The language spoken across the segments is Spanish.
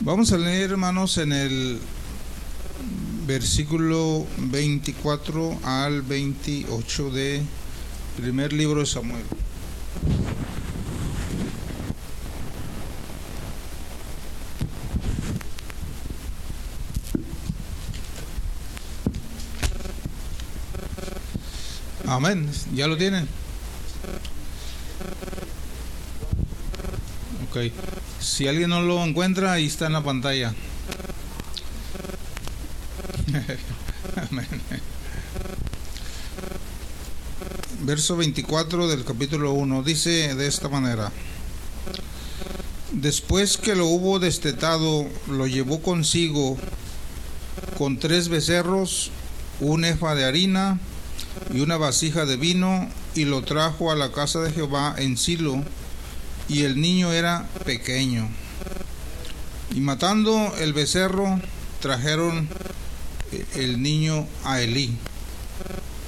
Vamos a leer, hermanos, en el versículo 24 al 28 de primer libro de Samuel. Amén. ¿Ya lo tienen? Si alguien no lo encuentra, ahí está en la pantalla. Verso 24 del capítulo 1 dice de esta manera. Después que lo hubo destetado, lo llevó consigo con tres becerros, un efa de harina, y una vasija de vino y lo trajo a la casa de Jehová en Silo y el niño era pequeño. Y matando el becerro trajeron el niño a Elí.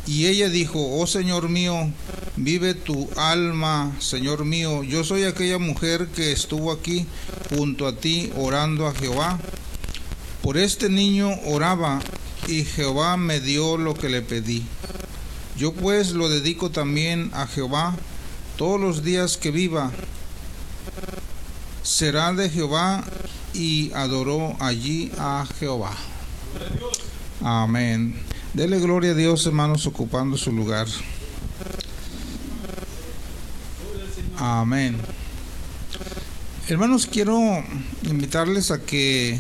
Y ella dijo, oh Señor mío, vive tu alma, Señor mío, yo soy aquella mujer que estuvo aquí junto a ti orando a Jehová. Por este niño oraba y Jehová me dio lo que le pedí. Yo pues lo dedico también a Jehová todos los días que viva. Será de Jehová y adoró allí a Jehová. Amén. Dele gloria a Dios, hermanos, ocupando su lugar. Amén. Hermanos, quiero invitarles a que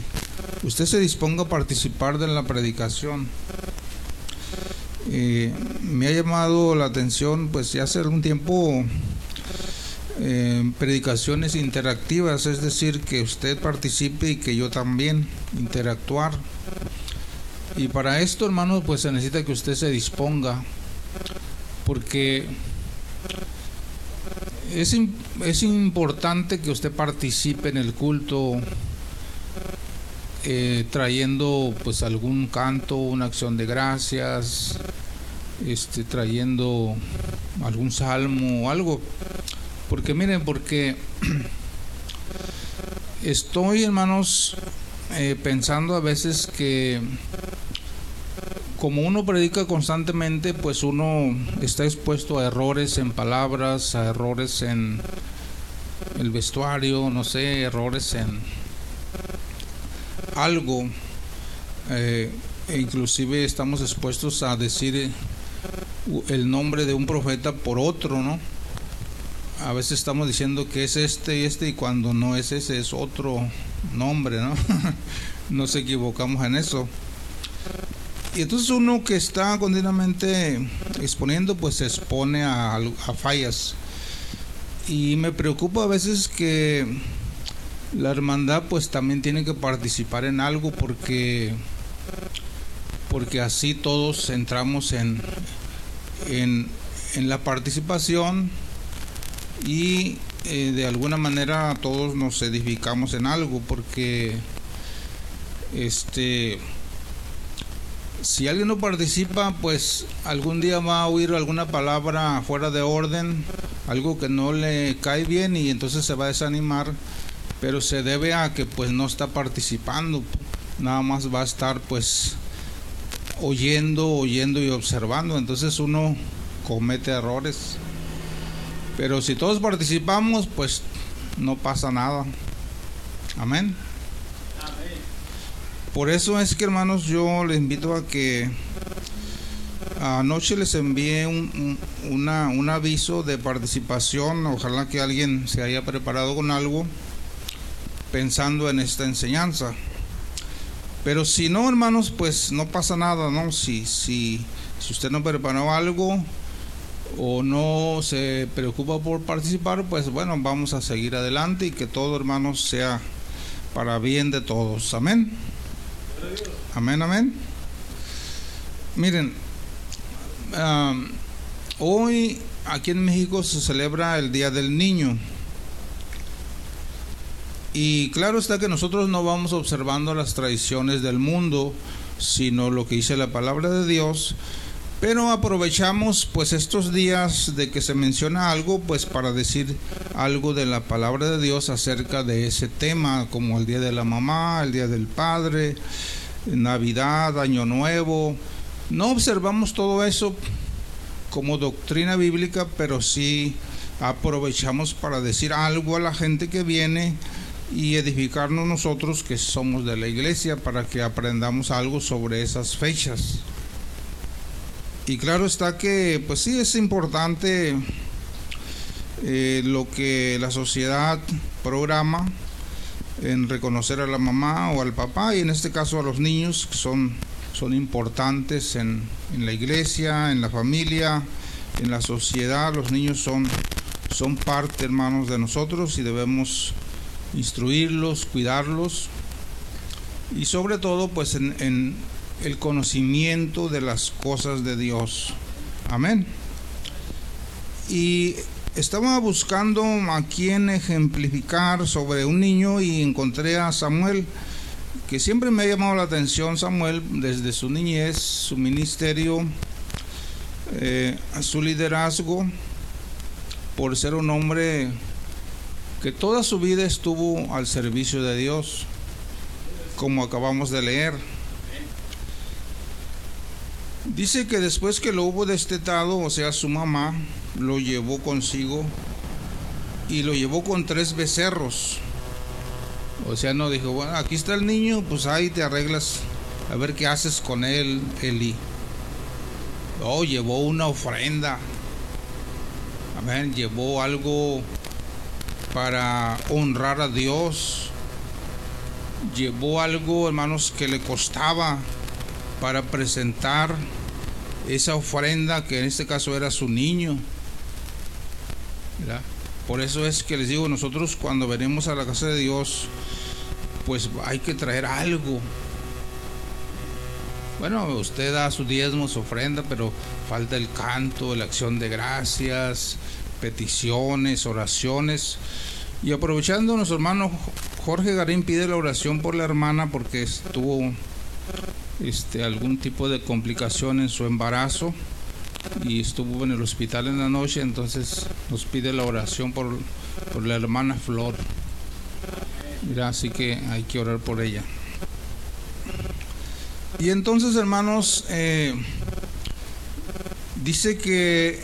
usted se disponga a participar de la predicación. Eh, me ha llamado la atención, pues ya hace algún tiempo, eh, predicaciones interactivas, es decir, que usted participe y que yo también interactuar. Y para esto, hermanos, pues se necesita que usted se disponga, porque es, es importante que usted participe en el culto eh, trayendo pues algún canto, una acción de gracias, este, trayendo algún salmo o algo. Porque miren, porque estoy, hermanos, eh, pensando a veces que como uno predica constantemente, pues uno está expuesto a errores en palabras, a errores en el vestuario, no sé, errores en algo. Eh, e inclusive estamos expuestos a decir el nombre de un profeta por otro, ¿no? A veces estamos diciendo que es este y este y cuando no es ese es otro nombre, ¿no? Nos equivocamos en eso. Y entonces uno que está continuamente exponiendo, pues se expone a, fallas. Y me preocupa a veces que la hermandad pues también tiene que participar en algo porque porque así todos entramos en, en, la participación y eh, de alguna manera todos nos edificamos en algo porque este si alguien no participa pues algún día va a oír alguna palabra fuera de orden algo que no le cae bien y entonces se va a desanimar pero se debe a que pues no está participando nada más va a estar pues oyendo, oyendo y observando. Entonces uno comete errores. Pero si todos participamos, pues no pasa nada. Amén. Por eso es que hermanos yo les invito a que anoche les envié un, una, un aviso de participación. Ojalá que alguien se haya preparado con algo pensando en esta enseñanza. Pero si no, hermanos, pues no pasa nada, ¿no? Si, si, si usted no preparó algo o no se preocupa por participar, pues bueno, vamos a seguir adelante y que todo, hermanos, sea para bien de todos. Amén. Amén, amén. Miren, hoy aquí en México se celebra el Día del Niño. Y claro está que nosotros no vamos observando las tradiciones del mundo, sino lo que dice la palabra de Dios. Pero aprovechamos pues estos días de que se menciona algo pues para decir algo de la palabra de Dios acerca de ese tema, como el día de la mamá, el día del padre, Navidad, Año Nuevo. No observamos todo eso como doctrina bíblica, pero sí aprovechamos para decir algo a la gente que viene y edificarnos nosotros que somos de la iglesia para que aprendamos algo sobre esas fechas. Y claro está que pues sí es importante eh, lo que la sociedad programa en reconocer a la mamá o al papá y en este caso a los niños que son, son importantes en, en la iglesia, en la familia, en la sociedad. Los niños son, son parte, hermanos, de nosotros y debemos instruirlos, cuidarlos y sobre todo pues en, en el conocimiento de las cosas de Dios. Amén. Y estaba buscando a quien ejemplificar sobre un niño y encontré a Samuel, que siempre me ha llamado la atención Samuel desde su niñez, su ministerio, eh, su liderazgo, por ser un hombre que toda su vida estuvo al servicio de Dios, como acabamos de leer. Dice que después que lo hubo destetado, o sea, su mamá lo llevó consigo y lo llevó con tres becerros. O sea, no dijo, bueno, aquí está el niño, pues ahí te arreglas a ver qué haces con él, Eli. Oh, llevó una ofrenda. Amén, llevó algo para honrar a Dios. Llevó algo, hermanos, que le costaba para presentar esa ofrenda que en este caso era su niño. Por eso es que les digo, nosotros cuando venimos a la casa de Dios, pues hay que traer algo. Bueno, usted da su diezmo, su ofrenda, pero falta el canto, la acción de gracias, peticiones, oraciones. Y aprovechando, nuestro hermano Jorge Garín pide la oración por la hermana porque estuvo este, algún tipo de complicación en su embarazo y estuvo en el hospital en la noche, entonces nos pide la oración por, por la hermana Flor. Mira, así que hay que orar por ella. Y entonces, hermanos, eh, dice que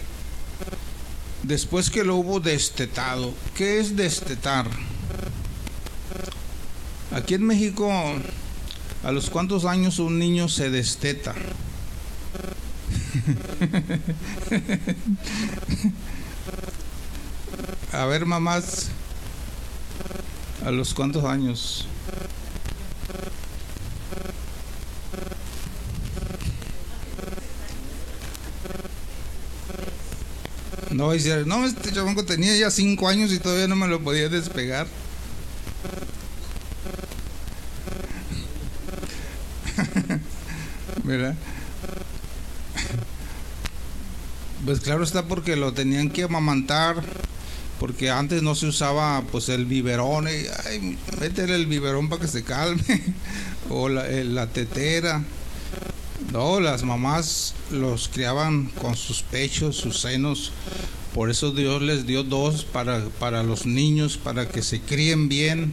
después que lo hubo destetado, ¿qué es destetar? Aquí en México ¿A los cuántos años un niño se desteta? A ver, mamás, ¿a los cuántos años? No, no, este chamaco tenía ya cinco años y todavía no me lo podía despegar. Pues claro está porque lo tenían que amamantar, porque antes no se usaba pues el biberón, y, ay, métele el biberón para que se calme, o la, eh, la tetera. No, las mamás los criaban con sus pechos, sus senos. Por eso Dios les dio dos para, para los niños, para que se críen bien,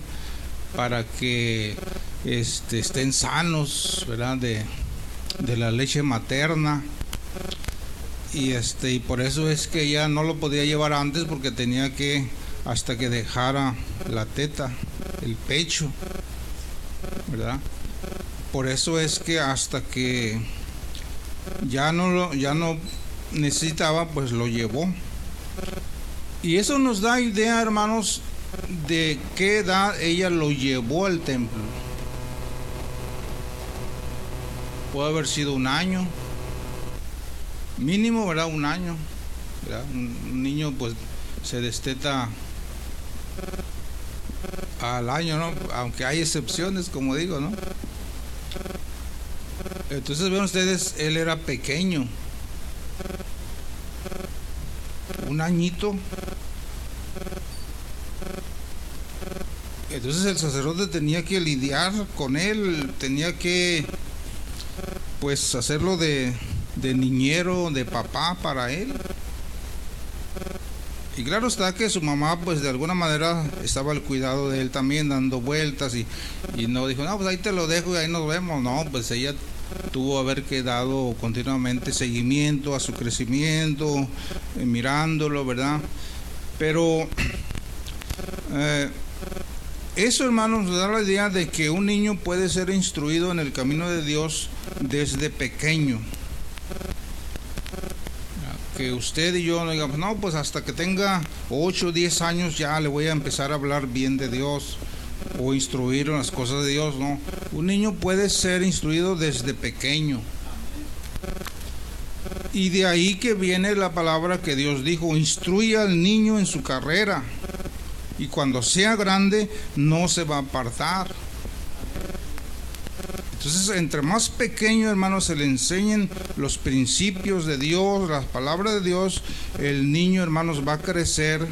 para que este, estén sanos, ¿verdad? De, de la leche materna. Y este y por eso es que ya no lo podía llevar antes porque tenía que hasta que dejara la teta el pecho verdad por eso es que hasta que ya no lo ya no necesitaba pues lo llevó. Y eso nos da idea hermanos de qué edad ella lo llevó al templo puede haber sido un año, mínimo, ¿verdad? Un año. Un, niño pues se desteta al año, ¿no? Aunque hay excepciones, como digo, ¿no? Entonces ven ustedes, él era pequeño, un añito. Entonces el sacerdote tenía que lidiar con él, tenía que pues hacerlo de, de niñero, de papá para él. Y claro está que su mamá, pues de alguna manera estaba al cuidado de él también, dando vueltas y, y no dijo, no, pues ahí te lo dejo y ahí nos vemos. No, pues ella tuvo haber quedado continuamente seguimiento a su crecimiento, eh, mirándolo, ¿verdad? Pero eh, eso, hermanos, nos da la idea de que un niño puede ser instruido en el camino de Dios desde pequeño. Que usted y yo no digamos, no, pues hasta que tenga 8 o 10 años ya le voy a empezar a hablar bien de Dios o instruir en las cosas de Dios, no. Un niño puede ser instruido desde pequeño. Y de ahí que viene la palabra que Dios dijo, instruye al niño en su carrera y cuando sea grande no se va a apartar. Entonces, entre más pequeño, hermanos, se le enseñen los principios de Dios, las palabras de Dios, el niño, hermanos, va a crecer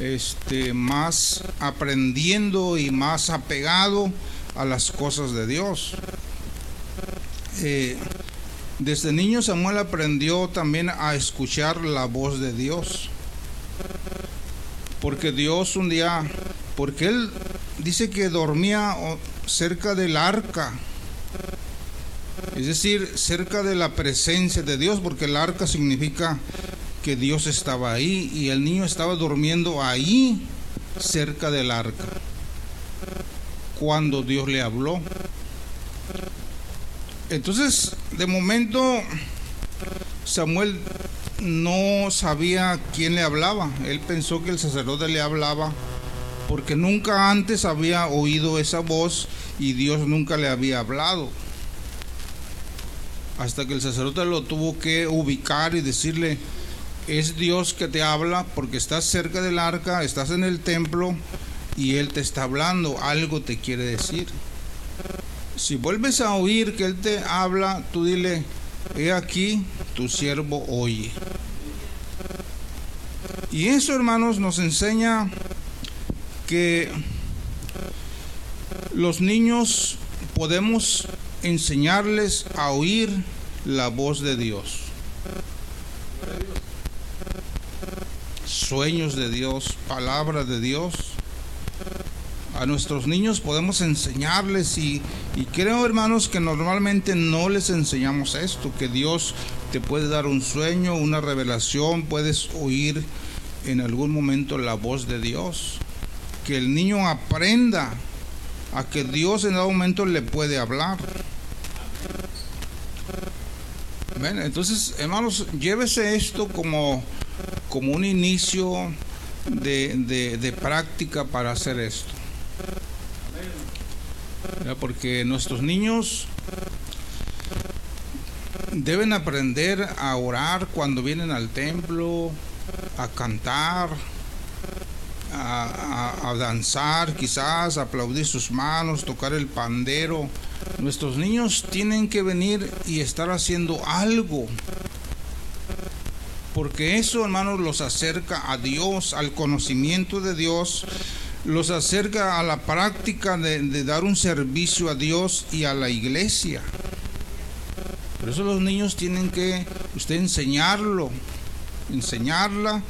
este, más aprendiendo y más apegado a las cosas de Dios. Eh, desde niño Samuel aprendió también a escuchar la voz de Dios. Porque Dios un día, porque él dice que dormía cerca del arca. Es decir, cerca de la presencia de Dios, porque el arca significa que Dios estaba ahí y el niño estaba durmiendo ahí, cerca del arca, cuando Dios le habló. Entonces, de momento, Samuel no sabía quién le hablaba. Él pensó que el sacerdote le hablaba porque nunca antes había oído esa voz y Dios nunca le había hablado. Hasta que el sacerdote lo tuvo que ubicar y decirle, es Dios que te habla porque estás cerca del arca, estás en el templo y Él te está hablando, algo te quiere decir. Si vuelves a oír que Él te habla, tú dile, he aquí, tu siervo oye. Y eso, hermanos, nos enseña que los niños podemos enseñarles a oír la voz de Dios. Sueños de Dios, palabra de Dios. A nuestros niños podemos enseñarles y, y creo hermanos que normalmente no les enseñamos esto, que Dios te puede dar un sueño, una revelación, puedes oír en algún momento la voz de Dios. Que el niño aprenda a que Dios en algún momento le puede hablar. entonces, hermanos, llévese esto como, como un inicio de, de práctica para hacer esto. Porque nuestros niños deben aprender a orar cuando vienen al templo, a cantar, a, danzar, quizás, aplaudir sus manos, tocar el pandero. Nuestros niños tienen que venir y estar haciendo algo. Porque eso, hermanos, los acerca a Dios, al conocimiento de Dios, los acerca a la práctica de, dar un servicio a Dios y a la iglesia. Por eso los niños tienen que usted enseñarlo, enseñarla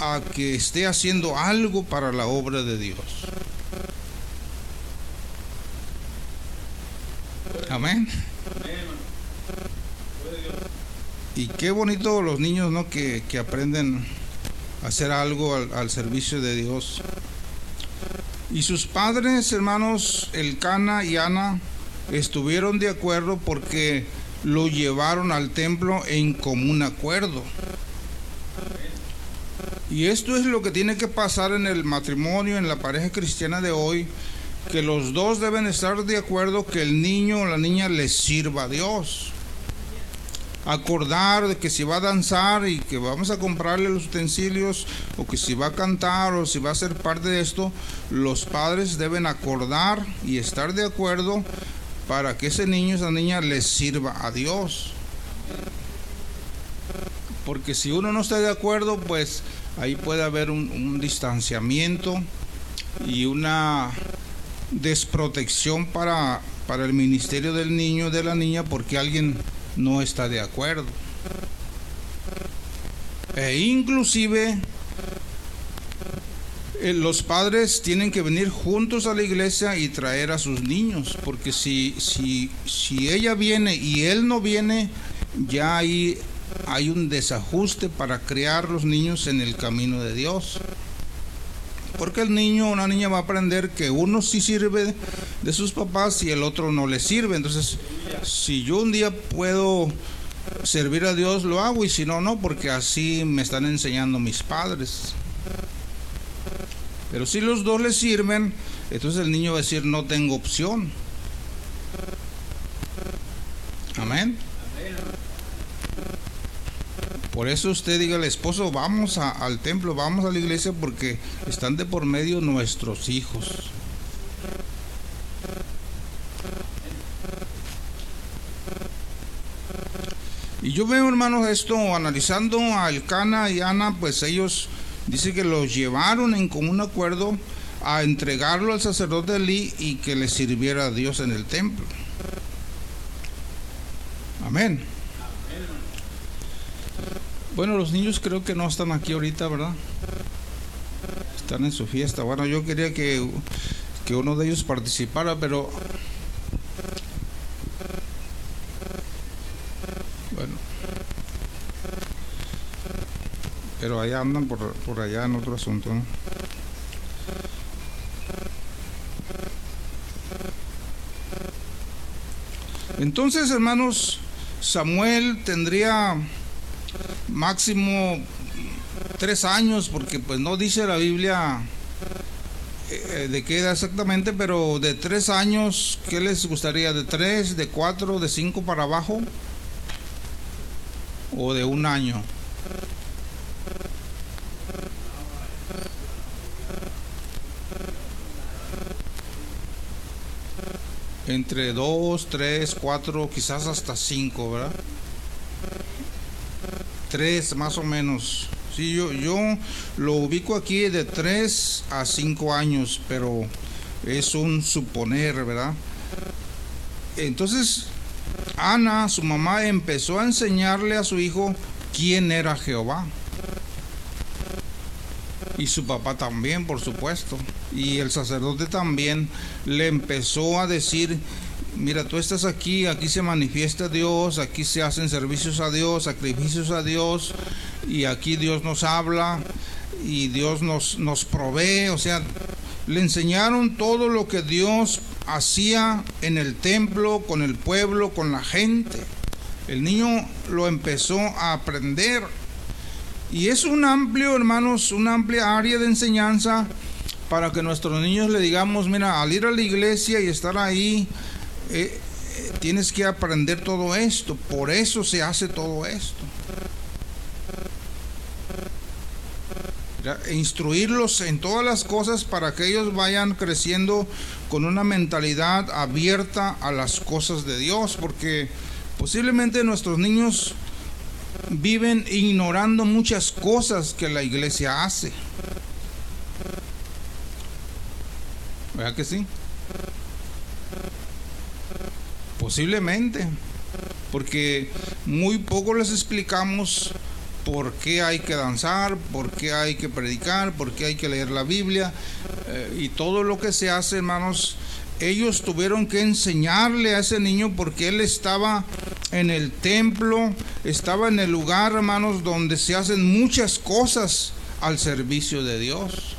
a que esté haciendo algo para la obra de Dios. Amén. Y qué bonito los niños, ¿no? Que, aprenden a hacer algo al, al, servicio de Dios. Y sus padres, hermanos, Elcana y Ana, estuvieron de acuerdo porque lo llevaron al templo en común acuerdo. Y esto es lo que tiene que pasar en el matrimonio, en la pareja cristiana de hoy, que los dos deben estar de acuerdo que el niño o la niña les sirva a Dios. Acordar de que si va a danzar y que vamos a comprarle los utensilios, o que si va a cantar o si va a ser parte de esto, los padres deben acordar y estar de acuerdo para que ese niño, esa niña les sirva a Dios. Porque si uno no está de acuerdo, pues ahí puede haber un, distanciamiento y una desprotección para, para el ministerio del niño, de la niña, porque alguien no está de acuerdo. E inclusive eh, los padres tienen que venir juntos a la iglesia y traer a sus niños, porque si, si, si ella viene y él no viene, ya hay, hay un desajuste para criar los niños en el camino de Dios. Porque el niño o una niña va a aprender que uno sí sirve de sus papás y el otro no le sirve. Entonces, si yo un día puedo servir a Dios, lo hago y si no, no, porque así me están enseñando mis padres. Pero si los dos le sirven, entonces el niño va a decir, no tengo opción. Amén. Por eso usted diga al esposo, vamos al templo, vamos a la iglesia porque están de por medio nuestros hijos. Y yo veo, hermanos, esto analizando a Elcana y Ana, pues ellos dice que los llevaron en común acuerdo a entregarlo al sacerdote Elí y que le sirviera a Dios en el templo. Amén. Bueno, los niños creo que no están aquí ahorita, ¿verdad? Están en su fiesta. Bueno, yo quería que, que uno de ellos participara, pero... Bueno. Pero allá andan por, por allá en otro asunto. Entonces, hermanos, Samuel tendría máximo tres años, porque pues no dice la Biblia eh, de qué edad exactamente, pero de tres años, ¿qué les gustaría? ¿De tres, de cuatro, de cinco para abajo? ¿O de un año? Entre dos, tres, cuatro, quizás hasta cinco, ¿verdad? tres más o menos. Sí, yo, yo lo ubico aquí de tres a cinco años, pero es un suponer, ¿verdad? Entonces, Ana, su mamá, empezó a enseñarle a su hijo quién era Jehová. Y su papá también, por supuesto. Y el sacerdote también le empezó a decir mira, tú estás aquí, aquí se manifiesta Dios, aquí se hacen servicios a Dios, sacrificios a Dios, y aquí Dios nos habla y Dios nos, nos provee, o sea, le enseñaron todo lo que Dios hacía en el templo, con el pueblo, con la gente. El niño lo empezó a aprender. Y es un amplio, hermanos, una amplia área de enseñanza para que nuestros niños le digamos, mira, al ir a la iglesia y estar ahí, eh, eh, tienes que aprender todo esto, por eso se hace todo esto. E instruirlos en todas las cosas para que ellos vayan creciendo con una mentalidad abierta a las cosas de Dios, porque posiblemente nuestros niños viven ignorando muchas cosas que la iglesia hace. ¿Verdad que sí? Posiblemente, porque muy poco les explicamos por qué hay que danzar, por qué hay que predicar, por qué hay que leer la Biblia eh, y todo lo que se hace, hermanos. Ellos tuvieron que enseñarle a ese niño porque él estaba en el templo, estaba en el lugar, hermanos, donde se hacen muchas cosas al servicio de Dios.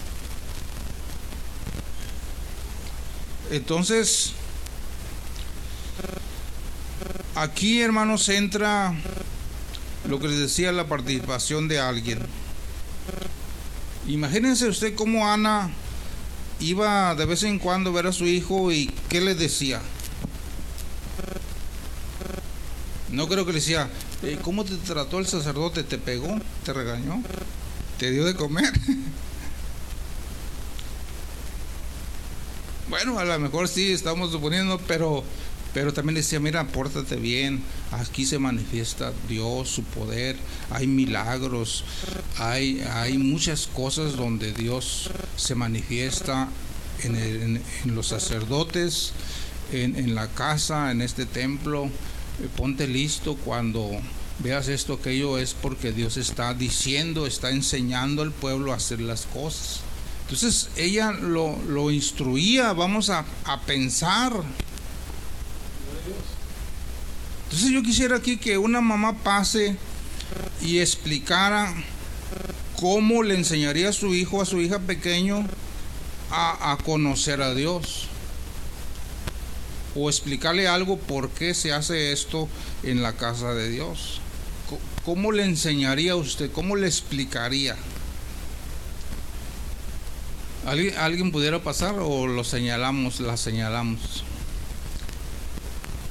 Entonces, Aquí, hermanos, entra lo que les decía, la participación de alguien. Imagínense usted cómo Ana iba de vez en cuando a ver a su hijo y qué le decía. No creo que le decía, eh, ¿cómo te trató el sacerdote? ¿Te pegó? ¿Te regañó? ¿Te dio de comer? bueno, a lo mejor sí, estamos suponiendo, pero pero también decía, mira, pórtate bien, aquí se manifiesta Dios, su poder, hay milagros, hay, hay muchas cosas donde Dios se manifiesta en, los sacerdotes, en, la casa, en este templo, eh, ponte listo cuando veas esto, aquello, es porque Dios está diciendo, está enseñando al pueblo a hacer las cosas. Entonces ella lo, lo instruía, vamos a, a pensar. Entonces yo quisiera aquí que una mamá pase y explicara cómo le enseñaría a su hijo, a su hija pequeño, a, a conocer a Dios o explicarle algo por qué se hace esto en la casa de Dios. ¿Cómo le enseñaría a usted? ¿Cómo le explicaría? ¿Alguien, ¿Alguien pudiera pasar o lo señalamos, la señalamos?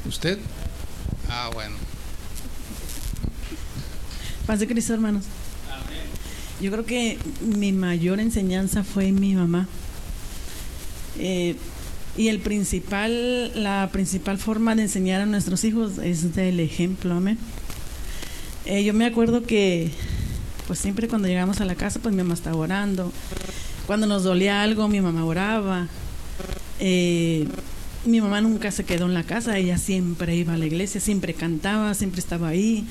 ¿Usted? Ah, bueno. Paz de Cristo, hermanos. Yo creo que mi mayor enseñanza fue mi mamá. Eh, y el principal, la principal forma de enseñar a nuestros hijos es del ejemplo, amén. Eh, yo me acuerdo que, pues siempre cuando llegamos a la casa, pues mi mamá estaba orando. Cuando nos dolía algo, mi mamá oraba. Eh, mi mamá nunca se quedó en la casa, ella siempre iba a la iglesia, siempre cantaba, siempre estaba ahí,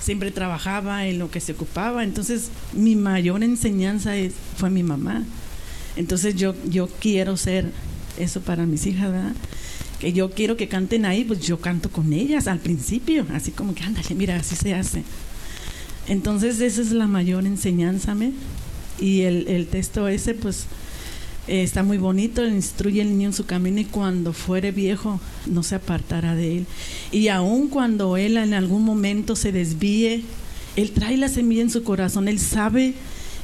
siempre trabajaba en lo que se ocupaba. Entonces, mi mayor enseñanza fue mi mamá. Entonces, yo, yo quiero ser eso para mis hijas, ¿verdad? Que yo quiero que canten ahí, pues yo canto con ellas al principio, así como que, ándale, mira, así se hace. Entonces esa es la mayor enseñanza, ¿me? Y el, el texto ese, pues, eh, está muy bonito, instruye al niño en su camino y cuando fuere viejo no se apartará de él. Y aun cuando él en algún momento se desvíe, él trae la semilla en su corazón, él sabe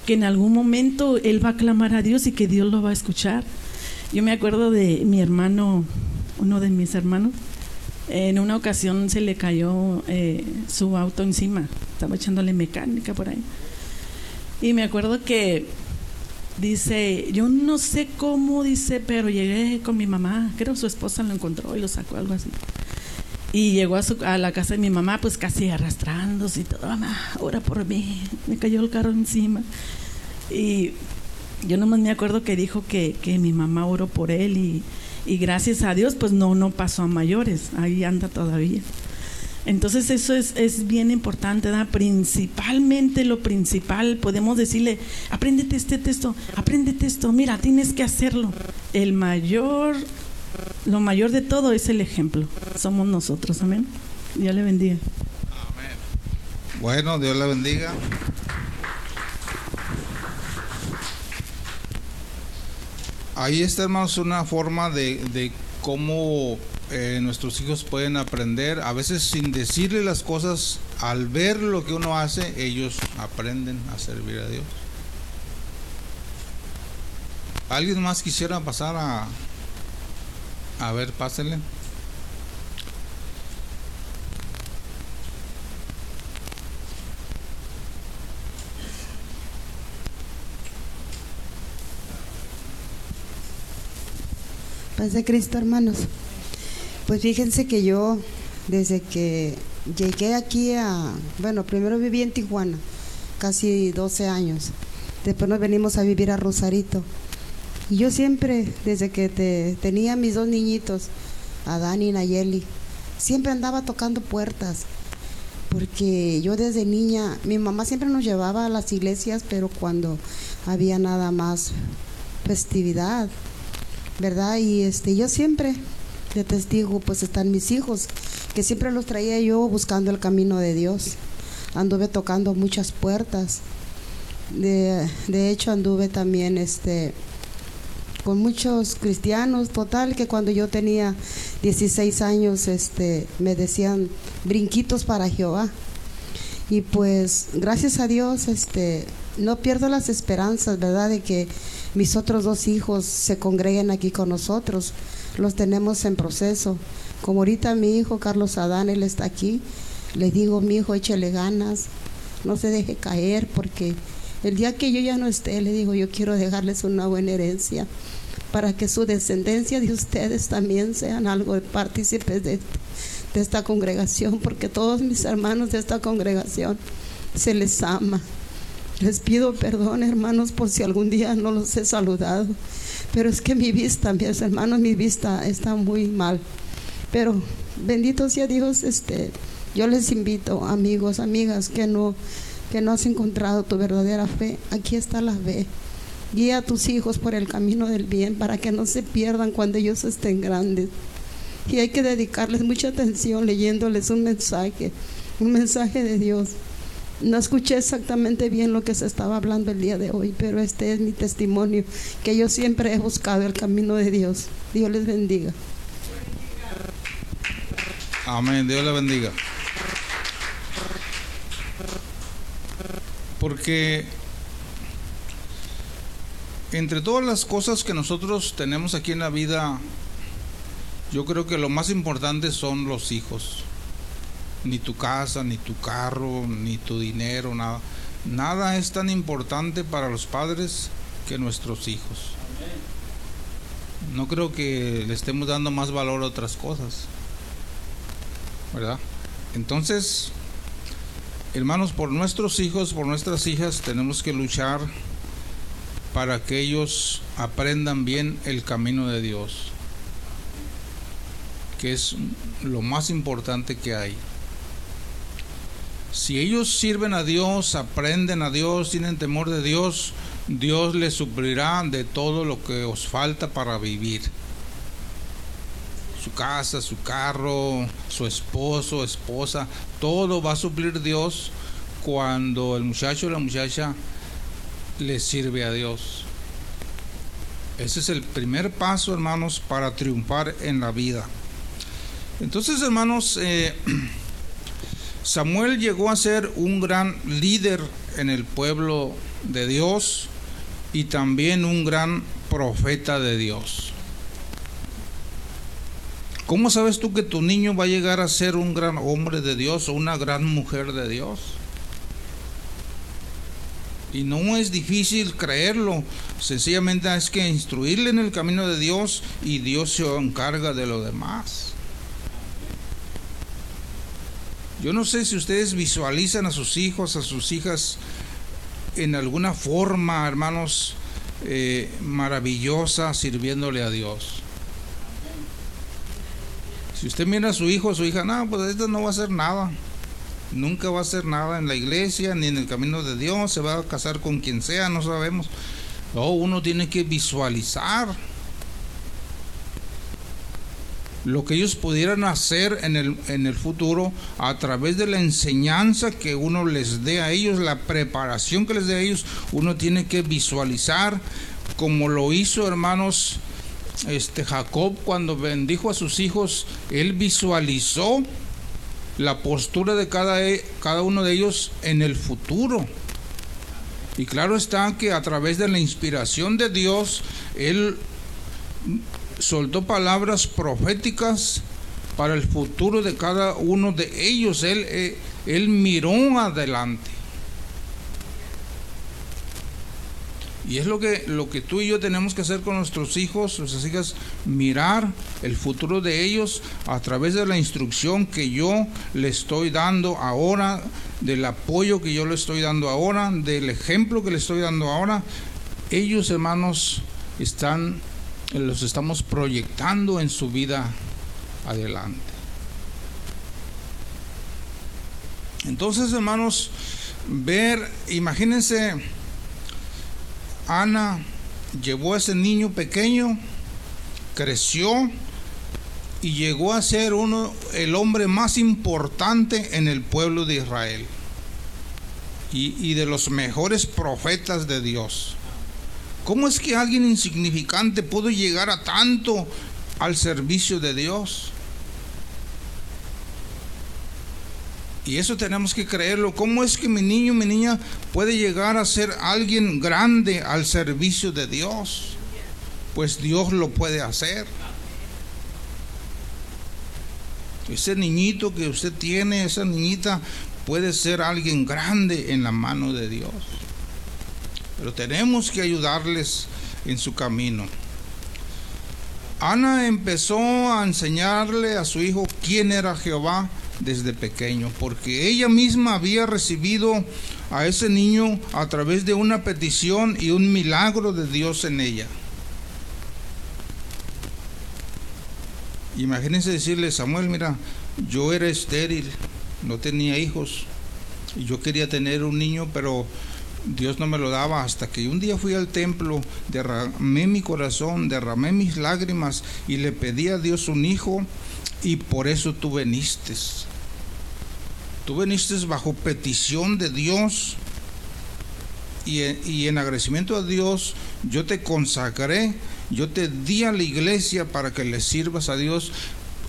que en algún momento él va a clamar a Dios y que Dios lo va a escuchar. Yo me acuerdo de mi hermano, uno de mis hermanos, en una ocasión se le cayó eh, su auto encima, estaba echándole mecánica por ahí. Y me acuerdo que dice, yo no sé cómo, dice, pero llegué con mi mamá, creo su esposa lo encontró y lo sacó, algo así. Y llegó a, su, a la casa de mi mamá, pues casi arrastrándose y todo, mamá, ora por mí, me cayó el carro encima. Y yo nomás me acuerdo que dijo que, que mi mamá oró por él y, y, gracias a Dios pues no, no pasó a mayores, ahí anda todavía. Entonces eso es, es bien importante, ¿verdad? principalmente lo principal, podemos decirle, apréndete este texto, apréndete esto, mira, tienes que hacerlo. El mayor, lo mayor de todo es el ejemplo, somos nosotros, amén. Dios le bendiga. Amén. Bueno, Dios le bendiga. Ahí está, hermanos, una forma de, de cómo eh, nuestros hijos pueden aprender, a veces sin decirle las cosas, al ver lo que uno hace, ellos aprenden a servir a Dios. ¿Alguien más quisiera pasar a... A ver, pásenle. Paz de Cristo, hermanos. Pues fíjense que yo, desde que llegué aquí a, bueno, primero viví en Tijuana, casi 12 años. Después nos venimos a vivir a Rosarito. Y yo siempre, desde que te, tenía mis dos niñitos, a Dani y Nayeli, siempre andaba tocando puertas. Porque yo desde niña, mi mamá siempre nos llevaba a las iglesias, pero cuando había nada más festividad, ¿verdad? Y este, yo siempre, de testigo, pues están mis hijos, que siempre los traía yo buscando el camino de Dios. Anduve tocando muchas puertas. De, de hecho, anduve también este, con muchos cristianos, total, que cuando yo tenía 16 años, este, me decían brinquitos para Jehová. Y pues, gracias a Dios, este, no pierdo las esperanzas, ¿verdad?, de que mis otros dos hijos se congreguen aquí con nosotros. Los tenemos en proceso. Como ahorita mi hijo Carlos Adán, él está aquí, le digo, mi hijo, échele ganas, no se deje caer, porque el día que yo ya no esté, le digo, yo quiero dejarles una buena herencia para que su descendencia de ustedes también sean algo de partícipes de esta congregación, porque todos mis hermanos de esta congregación se les ama. Les pido perdón, hermanos, por si algún día no los he saludado. Pero es que mi vista, mis hermanos, mi vista está muy mal. Pero bendito sea Dios, este, yo les invito, amigos, amigas, que no, que no has encontrado tu verdadera fe, aquí está la fe. Guía a tus hijos por el camino del bien para que no se pierdan cuando ellos estén grandes. Y hay que dedicarles mucha atención leyéndoles un mensaje, un mensaje de Dios. No escuché exactamente bien lo que se estaba hablando el día de hoy, pero este es mi testimonio, que yo siempre he buscado el camino de Dios. Dios les bendiga. Amén, Dios le bendiga. Porque entre todas las cosas que nosotros tenemos aquí en la vida, yo creo que lo más importante son los hijos. Ni tu casa, ni tu carro, ni tu dinero, nada. Nada es tan importante para los padres que nuestros hijos. No creo que le estemos dando más valor a otras cosas. ¿Verdad? Entonces, hermanos, por nuestros hijos, por nuestras hijas, tenemos que luchar para que ellos aprendan bien el camino de Dios, que es lo más importante que hay. Si ellos sirven a Dios, aprenden a Dios, tienen temor de Dios, Dios les suplirá de todo lo que os falta para vivir. Su casa, su carro, su esposo, esposa, todo va a suplir Dios cuando el muchacho o la muchacha le sirve a Dios. Ese es el primer paso, hermanos, para triunfar en la vida. Entonces, hermanos, eh, Samuel llegó a ser un gran líder en el pueblo de Dios y también un gran profeta de Dios. ¿Cómo sabes tú que tu niño va a llegar a ser un gran hombre de Dios o una gran mujer de Dios? Y no es difícil creerlo, sencillamente es que instruirle en el camino de Dios y Dios se encarga de lo demás. Yo no sé si ustedes visualizan a sus hijos, a sus hijas en alguna forma, hermanos, eh, maravillosa sirviéndole a Dios. Si usted mira a su hijo o su hija, no, pues esto no va a hacer nada nunca va a hacer nada en la iglesia ni en el camino de Dios, se va a casar con quien sea, no sabemos. No, uno tiene que visualizar lo que ellos pudieran hacer en el, en el futuro a través de la enseñanza que uno les dé a ellos, la preparación que les dé a ellos, uno tiene que visualizar como lo hizo hermanos este Jacob cuando bendijo a sus hijos, él visualizó la postura de cada, e, cada uno de ellos en el futuro. Y claro está que a través de la inspiración de Dios, Él soltó palabras proféticas para el futuro de cada uno de ellos. Él, eh, él miró adelante. Y es lo que, lo que tú y yo tenemos que hacer con nuestros hijos, nuestras hijas, mirar el futuro de ellos a través de la instrucción que yo le estoy dando ahora, del apoyo que yo le estoy dando ahora, del ejemplo que le estoy dando ahora. Ellos, hermanos, están, los estamos proyectando en su vida adelante. Entonces, hermanos, ver, imagínense, Ana llevó a ese niño pequeño, creció y llegó a ser uno el hombre más importante en el pueblo de Israel y, y de los mejores profetas de Dios. ¿Cómo es que alguien insignificante pudo llegar a tanto al servicio de Dios? Y eso tenemos que creerlo. ¿Cómo es que mi niño, mi niña puede llegar a ser alguien grande al servicio de Dios? Pues Dios lo puede hacer. Ese niñito que usted tiene, esa niñita, puede ser alguien grande en la mano de Dios. Pero tenemos que ayudarles en su camino. Ana empezó a enseñarle a su hijo quién era Jehová desde pequeño, porque ella misma había recibido a ese niño a través de una petición y un milagro de Dios en ella. Imagínense decirle, Samuel, mira, yo era estéril, no tenía hijos, y yo quería tener un niño, pero Dios no me lo daba hasta que un día fui al templo, derramé mi corazón, derramé mis lágrimas y le pedí a Dios un hijo y por eso tú veniste. Tú veniste bajo petición de Dios y, y en agradecimiento a Dios yo te consagré, yo te di a la iglesia para que le sirvas a Dios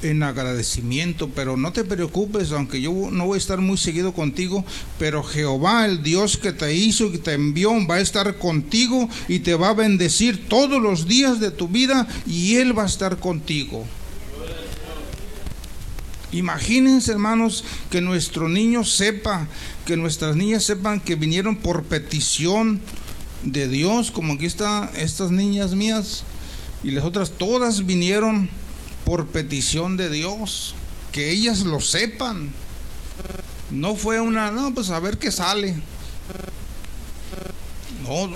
en agradecimiento, pero no te preocupes, aunque yo no voy a estar muy seguido contigo, pero Jehová, el Dios que te hizo y te envió, va a estar contigo y te va a bendecir todos los días de tu vida y Él va a estar contigo. Imagínense, hermanos, que nuestro niño sepa, que nuestras niñas sepan que vinieron por petición de Dios, como aquí están estas niñas mías, y las otras todas vinieron por petición de Dios, que ellas lo sepan. No fue una, no, pues a ver qué sale. No,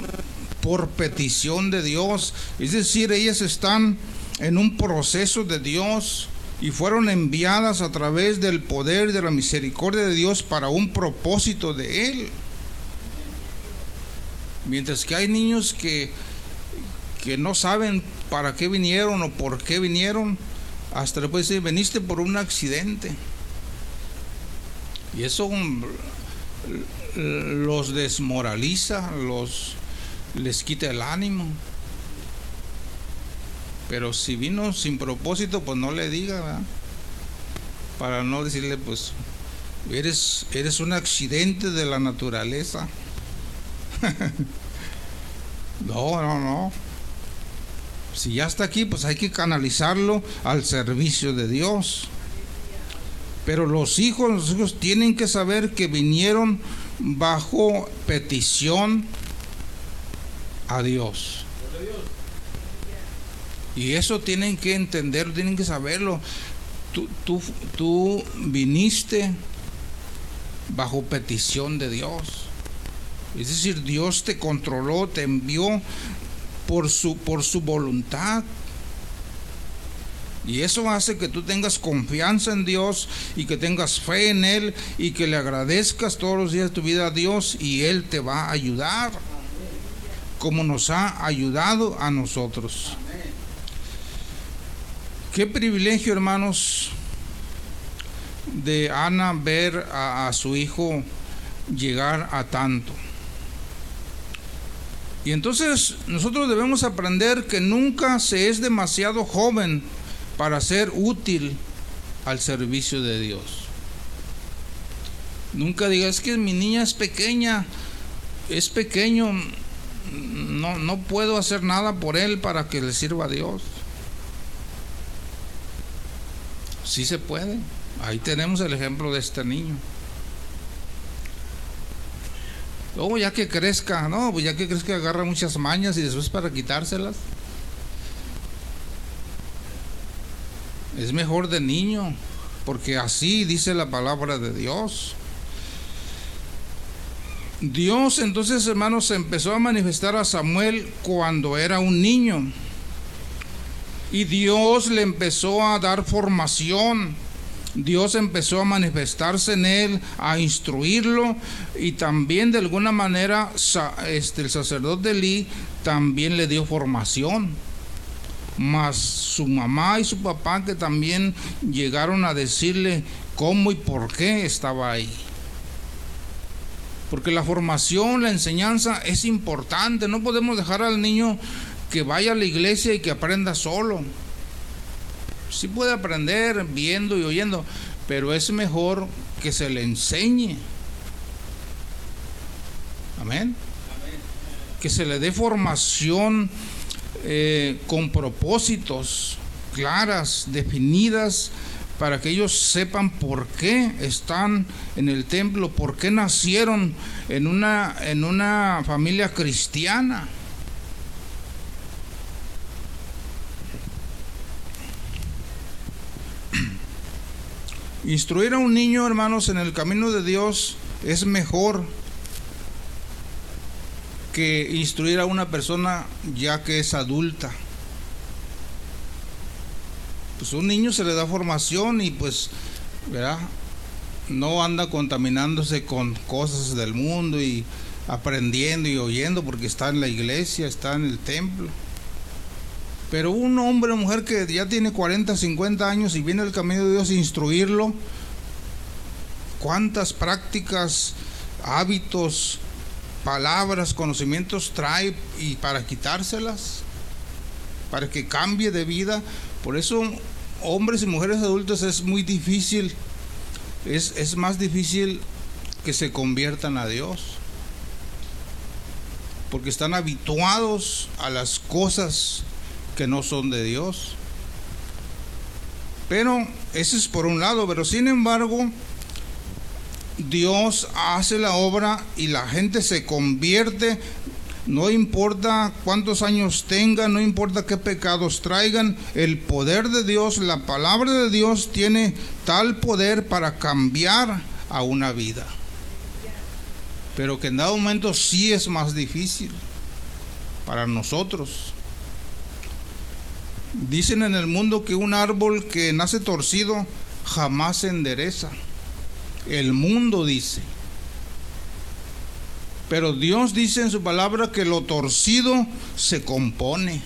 por petición de Dios. Es decir, ellas están en un proceso de Dios y fueron enviadas a través del poder de la misericordia de Dios para un propósito de Él. Mientras que hay niños que, que no saben para qué vinieron o por qué vinieron, hasta le puede decir, veniste por un accidente. Y eso los desmoraliza, los les quita el ánimo. Pero si vino sin propósito, pues no le diga, para no decirle, pues, eres, eres un accidente de la naturaleza. no, no, no. Si ya está aquí, pues hay que canalizarlo al servicio de Dios. Pero los hijos, los hijos tienen que saber que vinieron bajo petición a Dios. Y eso tienen que entenderlo, tienen que saberlo. Tú, tú, tú viniste bajo petición de Dios. Es decir, Dios te controló, te envió por su, por su voluntad. Y eso hace que tú tengas confianza en Dios y que tengas fe en Él y que le agradezcas todos los días de tu vida a Dios y Él te va a ayudar como nos ha ayudado a nosotros. Qué privilegio, hermanos, de Ana ver a su hijo llegar a tanto. Y entonces nosotros debemos aprender que nunca se es demasiado joven para ser útil al servicio de Dios. Nunca digas que mi niña es pequeña, es pequeño, no, no puedo hacer nada por él para que le sirva a Dios. Sí se puede. Ahí tenemos el ejemplo de este niño. Luego ya que crezca, no, pues ya que crezca agarra muchas mañas y después para quitárselas. Es mejor de niño, porque así dice la palabra de Dios. Dios entonces, hermanos, empezó a manifestar a Samuel cuando era un niño. Y Dios le empezó a dar formación Dios empezó a manifestarse en él, a instruirlo y también de alguna manera este, el sacerdote Lee también le dio formación. Mas su mamá y su papá que también llegaron a decirle cómo y por qué estaba ahí. Porque la formación, la enseñanza es importante. No podemos dejar al niño que vaya a la iglesia y que aprenda solo sí puede aprender viendo y oyendo, pero es mejor que se le enseñe. Amén. Que se le dé formación eh, con propósitos claras, definidas, para que ellos sepan por qué están en el templo, por qué nacieron en una, en una familia cristiana. Instruir a un niño, hermanos, en el camino de Dios es mejor que instruir a una persona ya que es adulta. pues un niño se le da formación y pues, ¿verdad? No anda contaminándose con cosas del mundo y aprendiendo y oyendo porque está en la iglesia, está en el templo. Pero un hombre o mujer que ya tiene 40, 50 años y viene el camino de Dios a instruirlo, ¿cuántas prácticas, hábitos, palabras, conocimientos trae y para quitárselas? Para que cambie de vida. Por eso hombres y mujeres adultos es muy difícil, es, es más difícil que se conviertan a Dios. Porque están habituados a las cosas que no son de Dios. Pero ese es por un lado, pero sin embargo, Dios hace la obra y la gente se convierte, no importa cuántos años tengan, no importa qué pecados traigan, el poder de Dios, la palabra de Dios tiene tal poder para cambiar a una vida. Pero que en dado momento sí es más difícil para nosotros. Dicen en el mundo que un árbol que nace torcido jamás se endereza. El mundo dice. Pero Dios dice en su palabra que lo torcido se compone.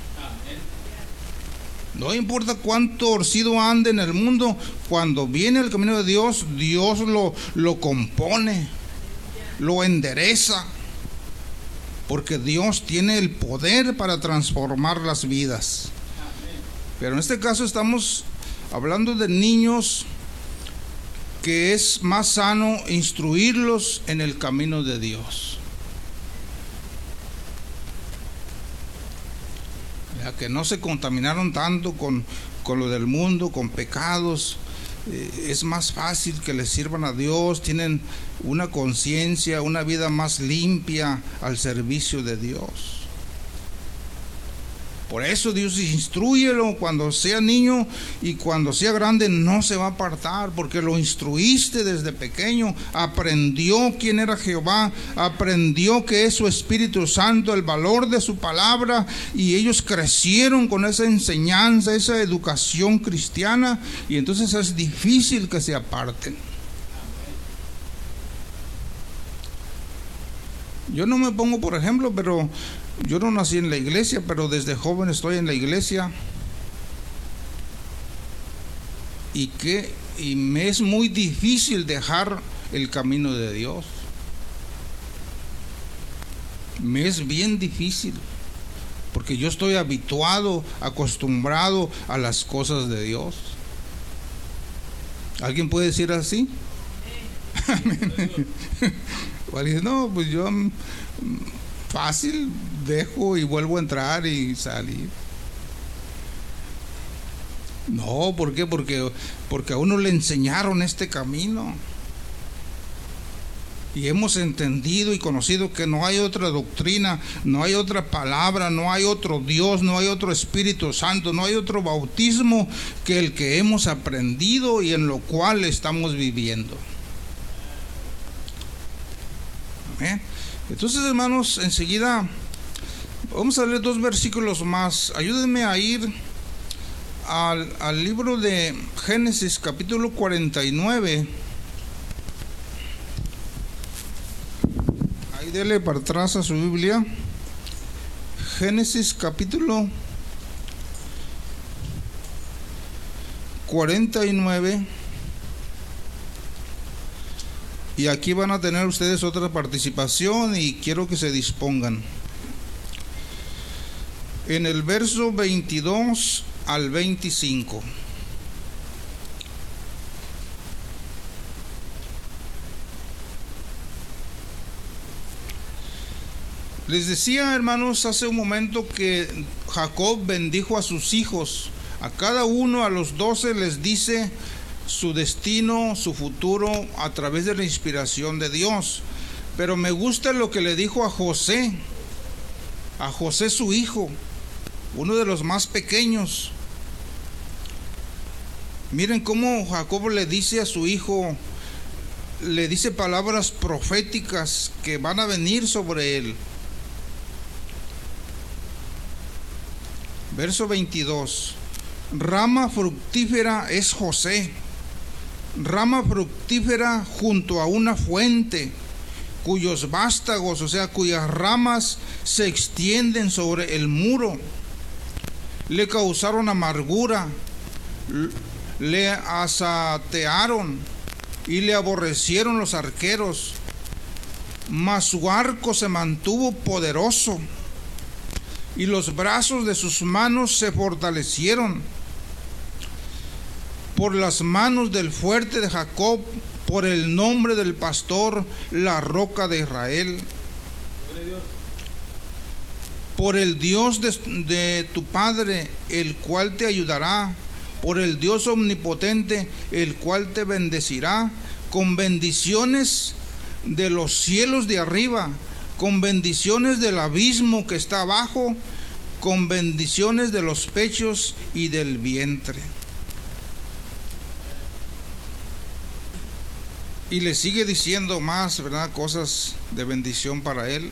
No importa cuánto torcido ande en el mundo, cuando viene el camino de Dios, Dios lo, lo compone, lo endereza. Porque Dios tiene el poder para transformar las vidas. Pero en este caso estamos hablando de niños que es más sano instruirlos en el camino de Dios. Que no se contaminaron tanto con, con lo del mundo, con pecados. Eh, es más fácil que les sirvan a Dios, tienen una conciencia, una vida más limpia al servicio de Dios. Por eso Dios instruyelo cuando sea niño y cuando sea grande no se va a apartar porque lo instruiste desde pequeño, aprendió quién era Jehová, aprendió que es su Espíritu Santo, el valor de su palabra y ellos crecieron con esa enseñanza, esa educación cristiana y entonces es difícil que se aparten. Yo no me pongo por ejemplo, pero yo no nací en la iglesia, pero desde joven estoy en la iglesia. Y que y me es muy difícil dejar el camino de Dios. Me es bien difícil, porque yo estoy habituado, acostumbrado a las cosas de Dios. ¿Alguien puede decir así? no, pues yo fácil, dejo y vuelvo a entrar y salir. No, ¿por qué? Porque, porque a uno le enseñaron este camino. Y hemos entendido y conocido que no hay otra doctrina, no hay otra palabra, no hay otro Dios, no hay otro Espíritu Santo, no hay otro bautismo que el que hemos aprendido y en lo cual estamos viviendo. Amén. Entonces, hermanos, enseguida vamos a leer dos versículos más. Ayúdenme a ir al, libro de Génesis capítulo 49. Ahí dele para atrás a su Biblia. Génesis capítulo 49. Y aquí van a tener ustedes otra participación y quiero que se dispongan. En el verso 22 al 25. Les decía, hermanos, hace un momento que Jacob bendijo a sus hijos. A cada uno, a los doce, les dice su destino, su futuro a través de la inspiración de Dios. Pero me gusta lo que le dijo a José, a José su hijo, uno de los más pequeños. Miren cómo Jacob le dice a su hijo, le dice palabras proféticas que van a venir sobre él. Verso 22. rama fructífera es José, rama fructífera junto a una fuente, cuyos vástagos, o sea, cuyas ramas se extienden sobre el muro, le causaron amargura, le asatearon y le aborrecieron los arqueros, mas su arco se mantuvo poderoso y los brazos de sus manos se fortalecieron. Por las manos del fuerte de Jacob, por el nombre del pastor, la roca de Israel. Por el Dios de, tu Padre, el cual te ayudará, por el Dios omnipotente, el cual te bendecirá, con bendiciones de los cielos de arriba, con bendiciones del abismo que está abajo, con bendiciones de los pechos y del vientre. Y le sigue diciendo más, ¿verdad? Cosas de bendición para él.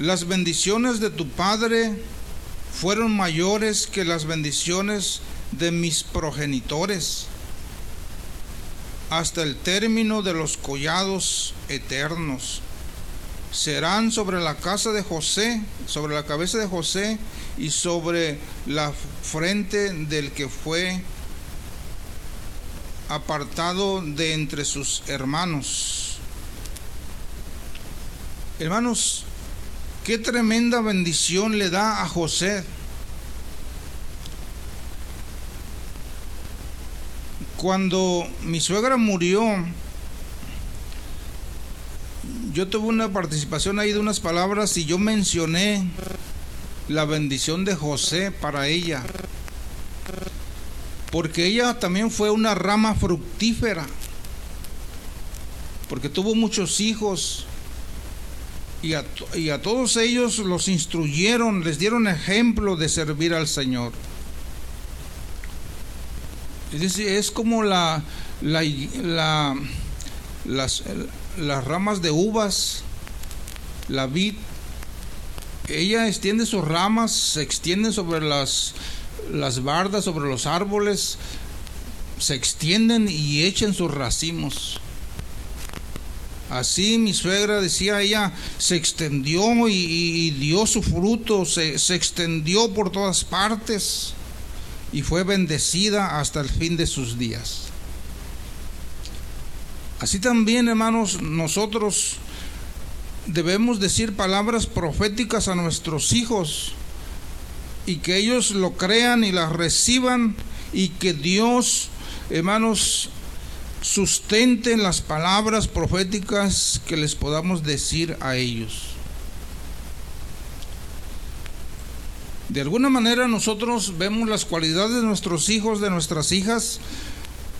Las bendiciones de tu padre fueron mayores que las bendiciones de mis progenitores hasta el término de los collados eternos. Serán sobre la casa de José, sobre la cabeza de José y sobre la frente del que fue apartado de entre sus hermanos. Hermanos, qué tremenda bendición le da a José Cuando mi suegra murió, yo tuve una participación ahí de unas palabras y yo mencioné la bendición de José para ella. Porque ella también fue una rama fructífera. Porque tuvo muchos hijos. Y a, y a todos ellos los instruyeron, les dieron ejemplo de servir al Señor. Es, como la, la, las, las ramas de uvas, la vid. Ella extiende sus ramas, se extienden sobre las, las bardas, sobre los árboles, se extienden y echan sus racimos. Así mi suegra decía, ella se extendió y, dio su fruto, se, se extendió por todas partes y fue bendecida hasta el fin de sus días. Así también, hermanos, nosotros debemos decir palabras proféticas a nuestros hijos y que ellos lo crean y las reciban y que Dios, hermanos, sustente las palabras proféticas que les podamos decir a ellos. De alguna manera nosotros vemos las cualidades de nuestros hijos, de nuestras hijas,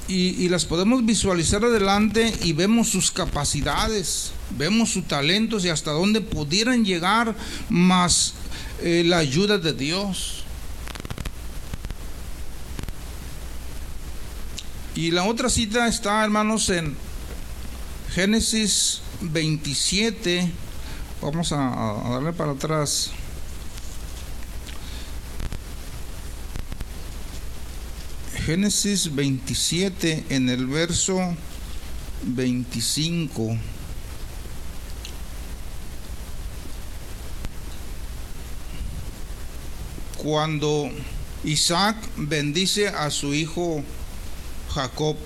y, las podemos visualizar adelante y vemos sus capacidades, vemos sus talentos y hasta dónde pudieran llegar más eh, la ayuda de Dios. Y la otra cita está, hermanos, en Génesis 27. Vamos a darle para atrás. Génesis 27 en el verso 25. Cuando Isaac bendice a su hijo Jacob.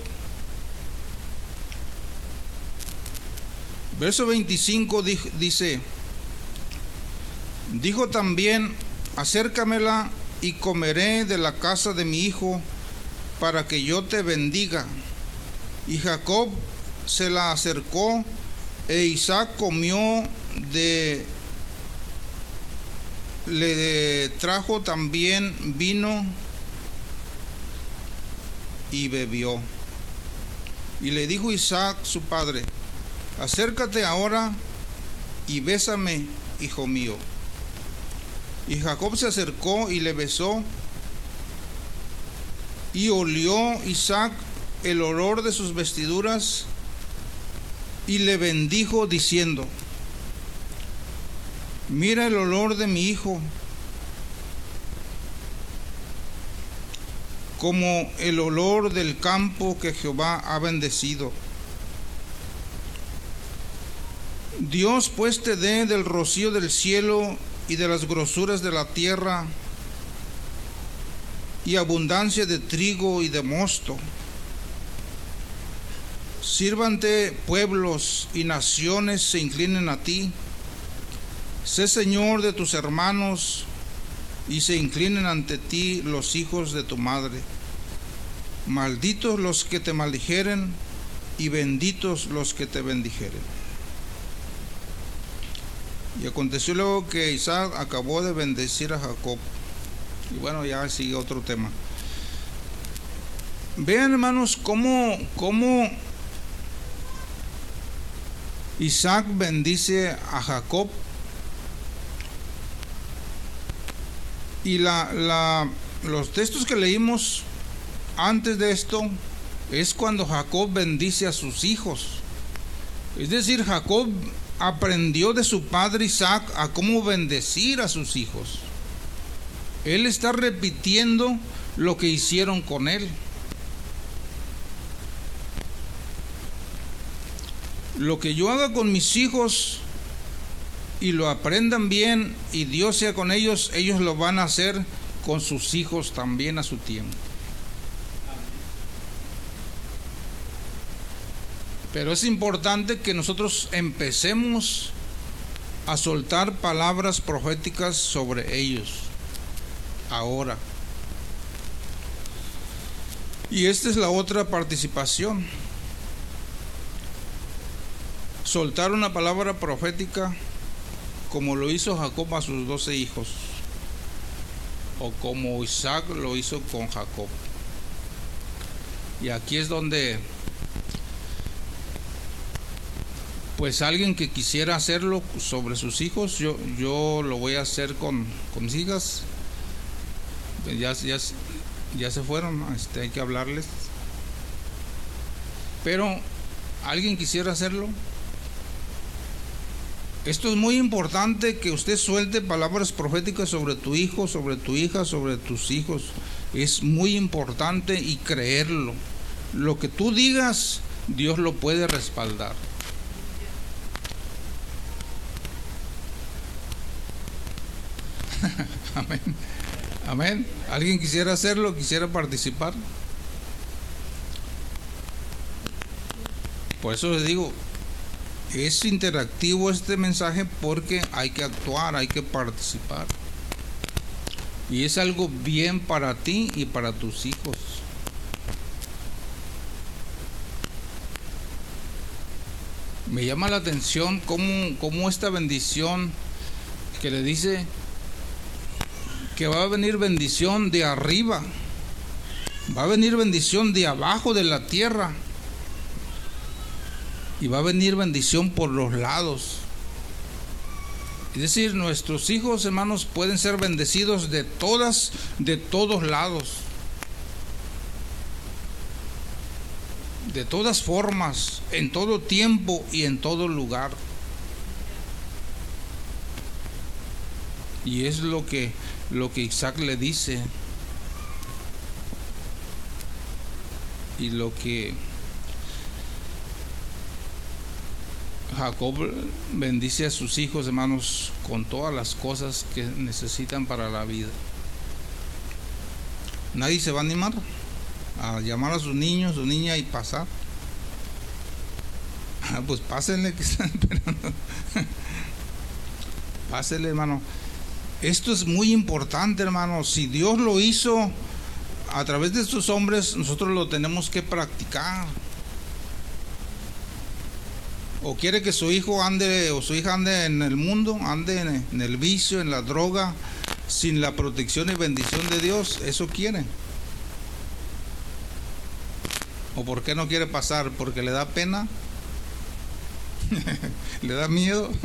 Verso 25 dice, dijo también, acércamela y comeré de la casa de mi hijo para que yo te bendiga. Y Jacob se la acercó e Isaac comió de le trajo también vino y bebió. Y le dijo Isaac su padre, acércate ahora y bésame, hijo mío. Y Jacob se acercó y le besó y olió Isaac el olor de sus vestiduras y le bendijo diciendo, mira el olor de mi hijo, como el olor del campo que Jehová ha bendecido. Dios pues te dé del rocío del cielo y de las grosuras de la tierra y abundancia de trigo y de mosto. Sírvante pueblos y naciones se inclinen a ti. Sé Señor de tus hermanos y se inclinen ante ti los hijos de tu madre. Malditos los que te maldijeren y benditos los que te bendijeren. Y aconteció luego que Isaac acabó de bendecir a Jacob. Y bueno, ya sigue otro tema. Vean hermanos cómo, cómo Isaac bendice a Jacob Y la, los textos que leímos antes de esto es cuando Jacob bendice a sus hijos. Es decir, Jacob aprendió de su padre Isaac a cómo bendecir a sus hijos. Él está repitiendo lo que hicieron con él. Lo que yo haga con mis hijos, y lo aprendan bien y Dios sea con ellos, ellos lo van a hacer con sus hijos también a su tiempo. Pero es importante que nosotros empecemos a soltar palabras proféticas sobre ellos ahora. Y esta es la otra participación. Soltar una palabra profética como lo hizo Jacob a sus doce hijos, o como Isaac lo hizo con Jacob. Y aquí es donde, pues alguien que quisiera hacerlo sobre sus hijos, yo, yo lo voy a hacer con, con mis hijas. Ya, ya, ya se fueron, este, hay que hablarles. Pero, ¿alguien quisiera hacerlo? Esto es muy importante que usted suelte palabras proféticas sobre tu hijo, sobre tu hija, sobre tus hijos. Es muy importante y creerlo. Lo que tú digas, Dios lo puede respaldar. Amén. Amén. ¿Alguien quisiera hacerlo? ¿Quisiera participar? Por eso les digo, es interactivo este mensaje porque hay que actuar, hay que participar. Y es algo bien para ti y para tus hijos. Me llama la atención cómo, cómo esta bendición que le dice que va a venir bendición de arriba, va a venir bendición de abajo de la tierra y va a venir bendición por los lados. Es decir, nuestros hijos, hermanos, pueden ser bendecidos de todas, de todos lados. De todas formas, en todo tiempo y en todo lugar. Y es lo que lo que Isaac le dice. Y lo que Jacob bendice a sus hijos, hermanos, con todas las cosas que necesitan para la vida. Nadie se va a animar a llamar a sus niños, su niña y pasar. Ah, pues pásenle que están esperando. Pásenle, hermano. Esto es muy importante, hermano. Si Dios lo hizo a través de estos hombres, nosotros lo tenemos que practicar o quiere que su hijo ande o su hija ande en el mundo, ande en, el vicio, en la droga, sin la protección y bendición de Dios, eso quiere. ¿O por qué no quiere pasar? ¿Porque le da pena? ¿Le da miedo?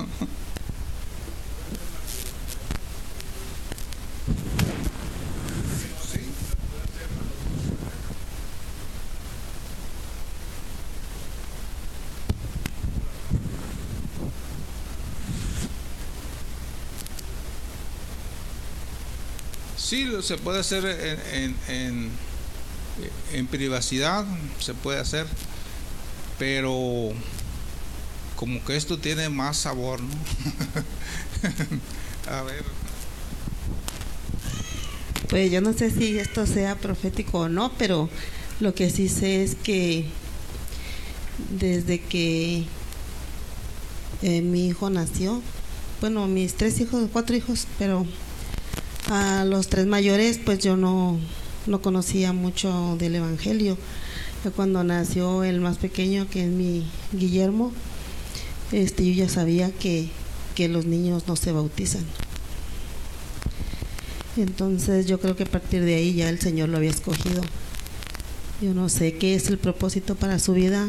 Sí, se puede hacer en, eh, en privacidad se puede hacer, pero como que esto tiene más sabor, ¿no? A ver. Pues yo no sé si esto sea profético o no, pero lo que sí sé es que desde que eh, mi hijo nació, bueno, mis tres hijos, cuatro hijos, pero a los tres mayores pues yo no, no conocía mucho del Evangelio. Cuando nació el más pequeño, que es mi Guillermo, este, yo ya sabía que, que los niños no se bautizan. Entonces yo creo que a partir de ahí ya el Señor lo había escogido. Yo no sé qué es el propósito para su vida,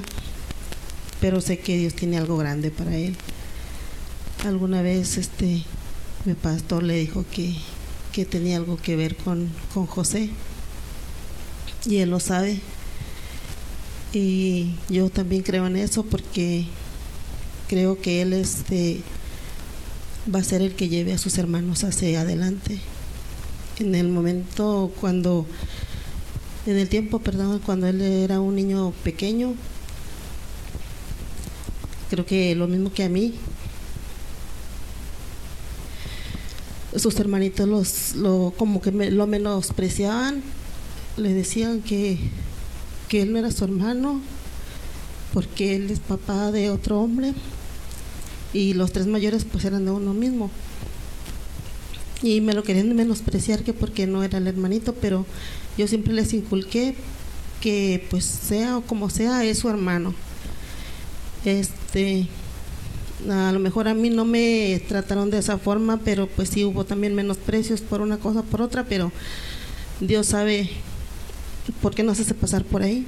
pero sé que Dios tiene algo grande para él. Alguna vez este mi pastor le dijo que, que tenía algo que ver con, con José y él lo sabe. Y yo también creo en eso porque creo que él este va a ser el que lleve a sus hermanos hacia adelante. En el momento cuando en el tiempo, perdón, cuando él era un niño pequeño, creo que lo mismo que a mí, sus hermanitos los, lo, como que me, lo menospreciaban, le decían que, que él no era su hermano, porque él es papá de otro hombre, y los tres mayores pues eran de uno mismo. Y me lo querían menospreciar que porque no era el hermanito, pero yo siempre les inculqué que pues sea o como sea es su hermano. Este a lo mejor a mí no me trataron de esa forma, pero pues sí hubo también menosprecios por una cosa por otra, pero Dios sabe por qué nos hace pasar por ahí.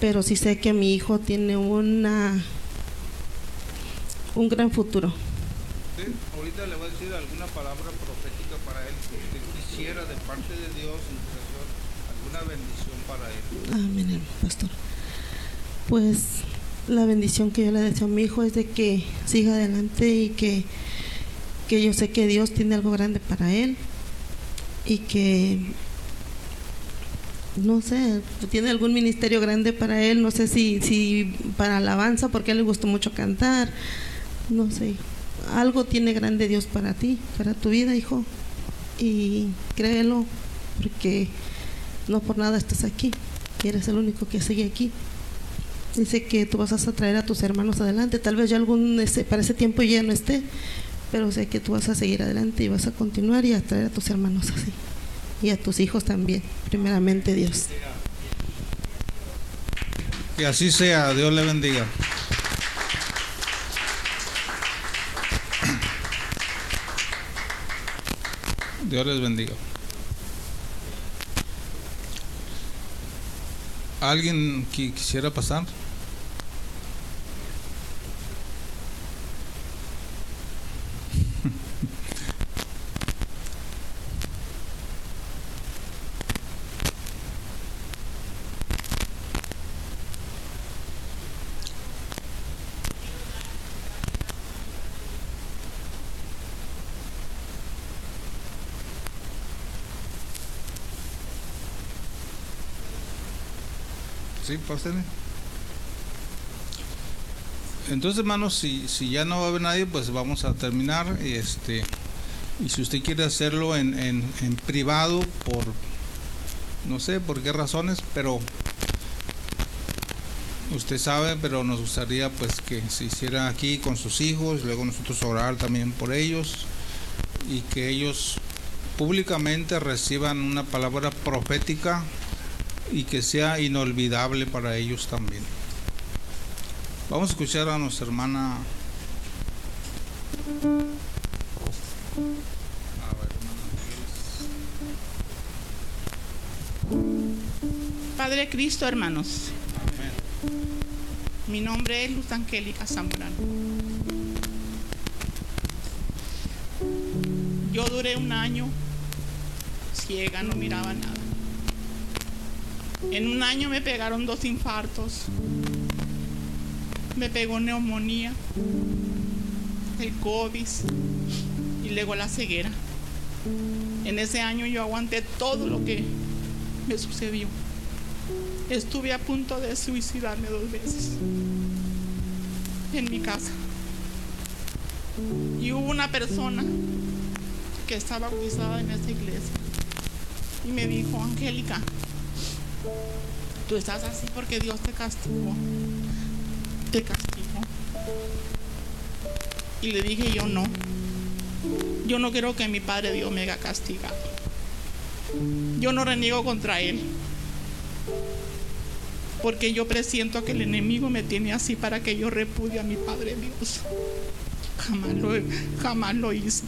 Pero sí sé que mi hijo tiene una un gran futuro. Sí, ahorita le voy a decir alguna palabra profética para él que quisiera de parte de Dios, alguna bendición para él. Amén, pastor. Pues la bendición que yo le deseo a mi hijo es de que siga adelante y que, que yo sé que Dios tiene algo grande para él y que no sé, tiene algún ministerio grande para él, no sé si, si para alabanza, porque a él le gustó mucho cantar, no sé, algo tiene grande Dios para ti, para tu vida, hijo, y créelo, porque no por nada estás aquí, eres el único que sigue aquí. Dice que tú vas a traer a tus hermanos adelante, tal vez ya algún, ese, para ese tiempo ya no esté, pero sé que tú vas a seguir adelante y vas a continuar y a traer a tus hermanos así y a tus hijos también, primeramente Dios. Que así sea, Dios le bendiga. Dios les bendiga. ¿Alguien que quisiera pasar? Entonces, hermanos, si, si ya no va a haber nadie, pues vamos a terminar. Este y si usted quiere hacerlo en, en, en privado, por no sé por qué razones, pero usted sabe, pero nos gustaría pues que se hiciera aquí con sus hijos, luego nosotros orar también por ellos y que ellos públicamente reciban una palabra profética y que sea inolvidable para ellos también. Vamos a escuchar a nuestra hermana. Padre Cristo, hermanos. Amén. Mi nombre es Luz Angélica Zamorano. Yo duré un año ciega, no miraba nada. En un año me pegaron dos infartos. Me pegó neumonía, el COVID y luego la ceguera. En ese año yo aguanté todo lo que me sucedió. Estuve a punto de suicidarme dos veces en mi casa. Y hubo una persona que estaba bautizada en esta iglesia y me dijo, Angélica, tú estás así porque Dios te castigó. Te castigó. Y le dije yo no. Yo no quiero que mi Padre Dios me haga castigado. Yo no reniego contra Él. Porque yo presiento que el enemigo me tiene así para que yo repudie a mi Padre Dios. Jamás lo, jamás lo hice.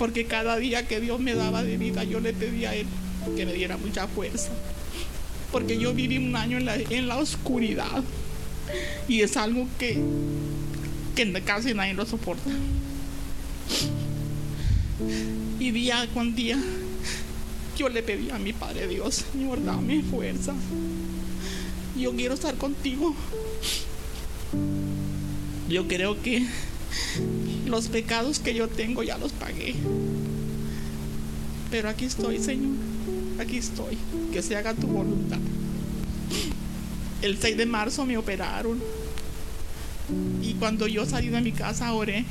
Porque cada día que Dios me daba de vida, yo le pedía a Él que me diera mucha fuerza. Porque yo viví un año en la, en la oscuridad. Y es algo que, que casi nadie lo soporta. Y día con día yo le pedí a mi Padre Dios, Señor, dame fuerza. Yo quiero estar contigo. Yo creo que los pecados que yo tengo ya los pagué. Pero aquí estoy, Señor. Aquí estoy. Que se haga tu voluntad. El 6 de marzo me operaron. Y cuando yo salí de mi casa oré.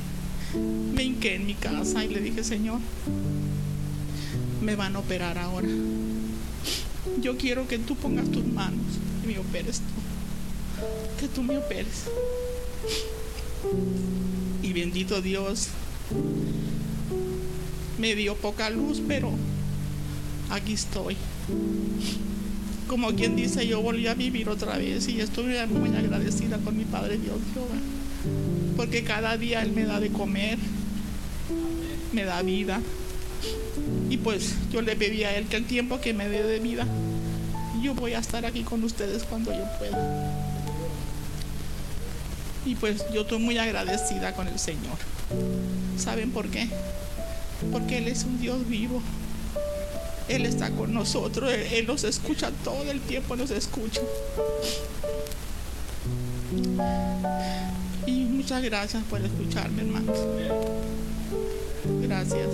Me hinqué en mi casa y le dije, Señor, me van a operar ahora. Yo quiero que tú pongas tus manos y me operes tú. Que tú me operes. Y bendito Dios, me dio poca luz, pero aquí estoy. Como quien dice, yo volví a vivir otra vez y estoy muy agradecida con mi Padre Dios. Porque cada día Él me da de comer, me da vida. Y pues yo le pedí a Él que el tiempo que me dé de vida, yo voy a estar aquí con ustedes cuando yo pueda. Y pues yo estoy muy agradecida con el Señor. ¿Saben por qué? Porque Él es un Dios vivo. Él está con nosotros, Él, nos escucha todo el tiempo, nos escucha. Y muchas gracias por escucharme, hermanos. Gracias.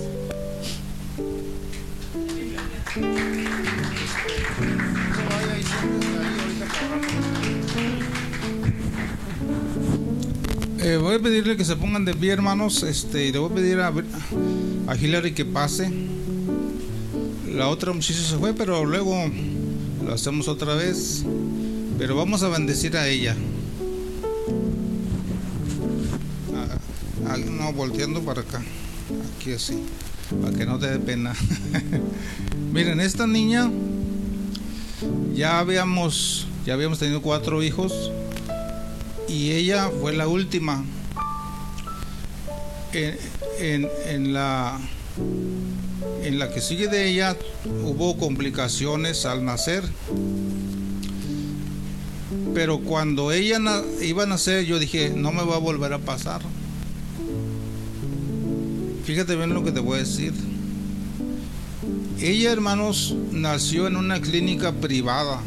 Eh, voy a pedirle que se pongan de pie, hermanos. Este, le voy a pedir a, a Hillary que pase. La otra muchacha se fue, pero luego lo hacemos otra vez. Pero vamos a bendecir a ella. No, volteando para acá. Aquí así. Para que no te dé pena. Miren, esta niña ya habíamos, ya habíamos tenido cuatro hijos y ella fue la última en, en, en, la en la que sigue de ella hubo complicaciones al nacer. Pero cuando ella iba a nacer yo dije no me va a volver a pasar fíjate bien lo que te voy a decir. Ella hermanos nació en una clínica privada